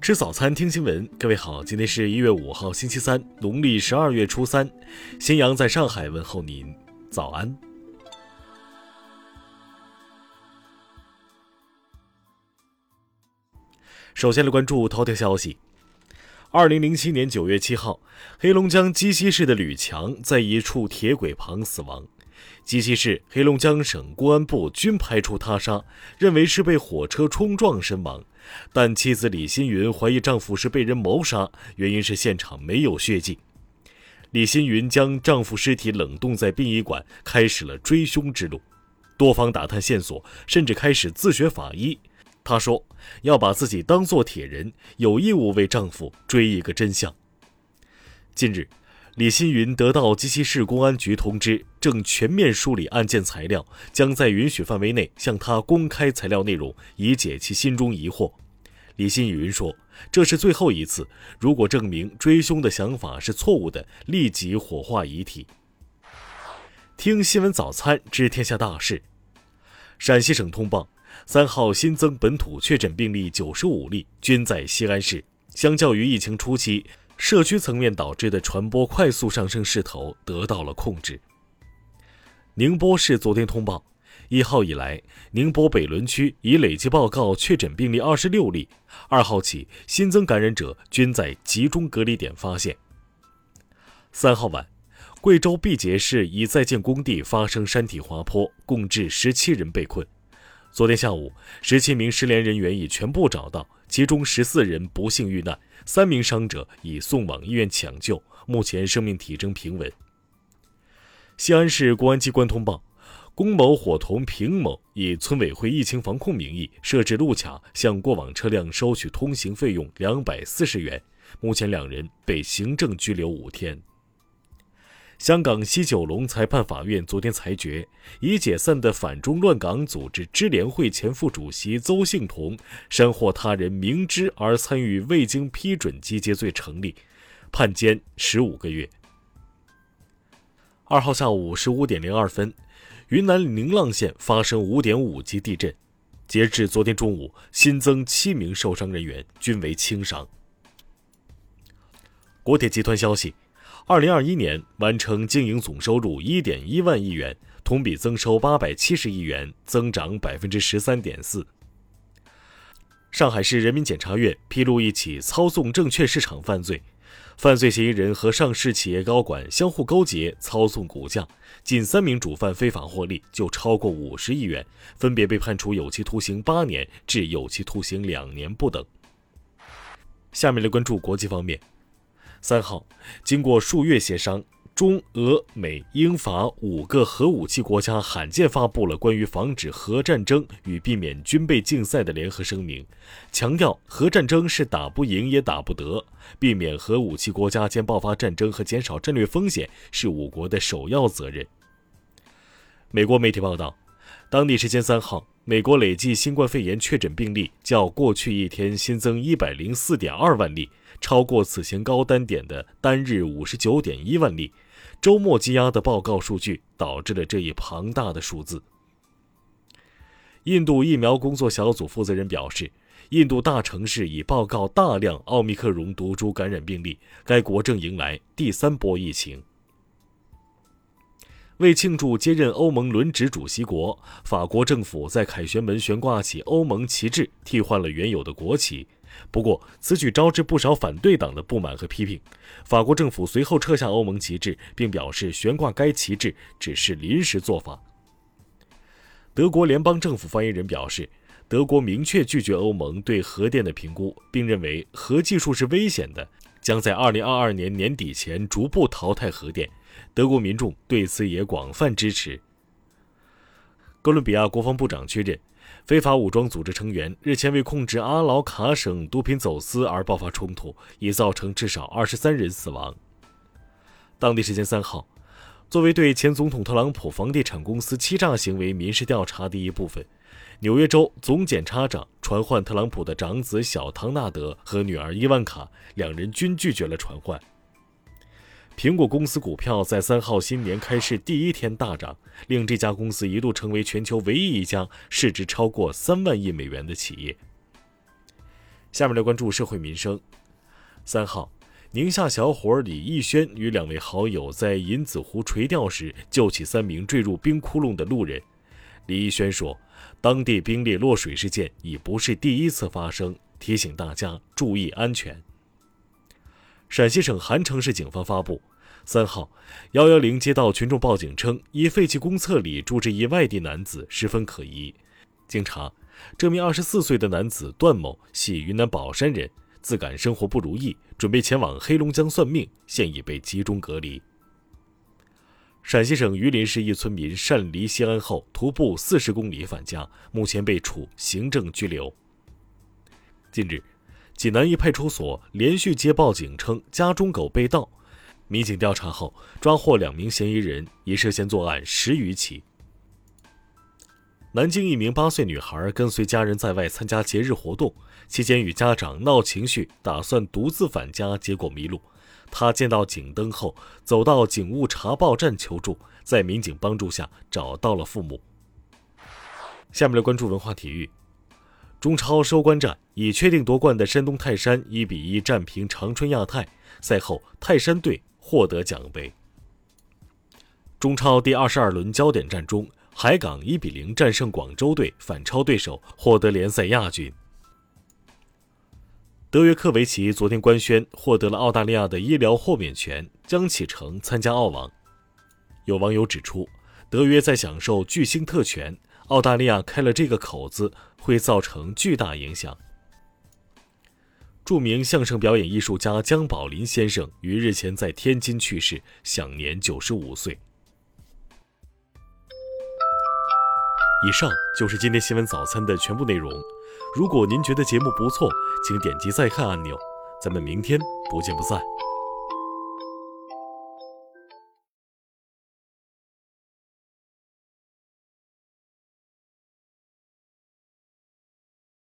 吃早餐，听新闻。各位好，今天是一月五号，星期三，农历十二月初三。新阳在上海问候您，早安。首先来关注头条消息。二零零七年九月七号，黑龙江鸡西市的吕强在一处铁轨旁死亡。鸡西市、黑龙江省公安部均排除他杀，认为是被火车冲撞身亡。但妻子李新云怀疑丈夫是被人谋杀，原因是现场没有血迹。李新云将丈夫尸体冷冻在殡仪馆，开始了追凶之路。多方打探线索，甚至开始自学法医。她说要把自己当做铁人，有义务为丈夫追一个真相。近日。李新云得到鸡西市公安局通知，正全面梳理案件材料，将在允许范围内向他公开材料内容，以解其心中疑惑。李新宇云说：“这是最后一次，如果证明追凶的想法是错误的，立即火化遗体。”听新闻早餐知天下大事。陕西省通报，三号新增本土确诊病例九十五例，均在西安市。相较于疫情初期。社区层面导致的传播快速上升势头得到了控制。宁波市昨天通报，一号以来，宁波北仑区已累计报告确诊病例二十六例，二号起新增感染者均在集中隔离点发现。三号晚，贵州毕节市一在建工地发生山体滑坡，共致十七人被困。昨天下午，十七名失联人员已全部找到，其中十四人不幸遇难。三名伤者已送往医院抢救，目前生命体征平稳。西安市公安机关通报，龚某伙同平某以村委会疫情防控名义设置路卡，向过往车辆收取通行费用两百四十元，目前两人被行政拘留五天。香港西九龙裁判法院昨天裁决，已解散的反中乱港组织支联会前副主席邹幸同，煽惑他人明知而参与未经批准集结罪成立，判监十五个月。二号下午十五点零二分，云南宁蒗县发生五点五级地震，截至昨天中午，新增七名受伤人员，均为轻伤。国铁集团消息。二零二一年完成经营总收入一点一万亿元，同比增收八百七十亿元，增长百分之十三点四。上海市人民检察院披露一起操纵证券市场犯罪，犯罪嫌疑人和上市企业高管相互勾结，操纵股价，仅三名主犯非法获利就超过五十亿元，分别被判处有期徒刑八年至有期徒刑两年不等。下面来关注国际方面。三号，经过数月协商，中俄美英法五个核武器国家罕见发布了关于防止核战争与避免军备竞赛的联合声明，强调核战争是打不赢也打不得，避免核武器国家间爆发战争和减少战略风险是五国的首要责任。美国媒体报道，当地时间三号，美国累计新冠肺炎确诊病例较过去一天新增一百零四点二万例。超过此前高单点的单日五十九点一万例，周末积压的报告数据导致了这一庞大的数字。印度疫苗工作小组负责人表示，印度大城市已报告大量奥密克戎毒株感染病例，该国正迎来第三波疫情。为庆祝接任欧盟轮值主席国，法国政府在凯旋门悬挂起欧盟旗帜，替换了原有的国旗。不过，此举招致不少反对党的不满和批评。法国政府随后撤下欧盟旗帜，并表示悬挂该旗帜只是临时做法。德国联邦政府发言人表示，德国明确拒绝欧盟对核电的评估，并认为核技术是危险的，将在2022年年底前逐步淘汰核电。德国民众对此也广泛支持。哥伦比亚国防部长确认。非法武装组织成员日前为控制阿劳卡省毒品走私而爆发冲突，已造成至少二十三人死亡。当地时间三号，作为对前总统特朗普房地产公司欺诈行为民事调查的一部分，纽约州总检察长传唤特朗普的长子小唐纳德和女儿伊万卡，两人均拒绝了传唤。苹果公司股票在三号新年开市第一天大涨，令这家公司一度成为全球唯一一家市值超过三万亿美元的企业。下面来关注社会民生。三号，宁夏小伙李逸轩与两位好友在银子湖垂钓时，救起三名坠入冰窟窿的路人。李逸轩说，当地冰裂落水事件已不是第一次发生，提醒大家注意安全。陕西省韩城市警方发布，三号，幺幺零接到群众报警称，一废弃公厕里住着一外地男子，十分可疑。经查。这名二十四岁的男子段某系云南保山人，自感生活不如意，准备前往黑龙江算命，现已被集中隔离。陕西省榆林市一村民擅离西安后，徒步四十公里返家，目前被处行政拘留。近日，济南一派出所连续接报警称家中狗被盗，民警调查后抓获两名嫌疑人，已涉嫌作案十余起。南京一名八岁女孩跟随家人在外参加节日活动，期间与家长闹情绪，打算独自返家，结果迷路。她见到警灯后，走到警务查报站求助，在民警帮助下找到了父母。下面来关注文化体育。中超收官战已确定夺冠的山东泰山一比一战平长春亚泰，赛后泰山队获得奖杯。中超第二十二轮焦点战中。海港一比零战胜广州队，反超对手，获得联赛亚军。德约科维奇昨天官宣获得了澳大利亚的医疗豁免权，将启程参加澳网。有网友指出，德约在享受巨星特权，澳大利亚开了这个口子，会造成巨大影响。著名相声表演艺术家姜宝林先生于日前在天津去世，享年九十五岁。以上就是今天新闻早餐的全部内容。如果您觉得节目不错，请点击再看按钮。咱们明天不见不散。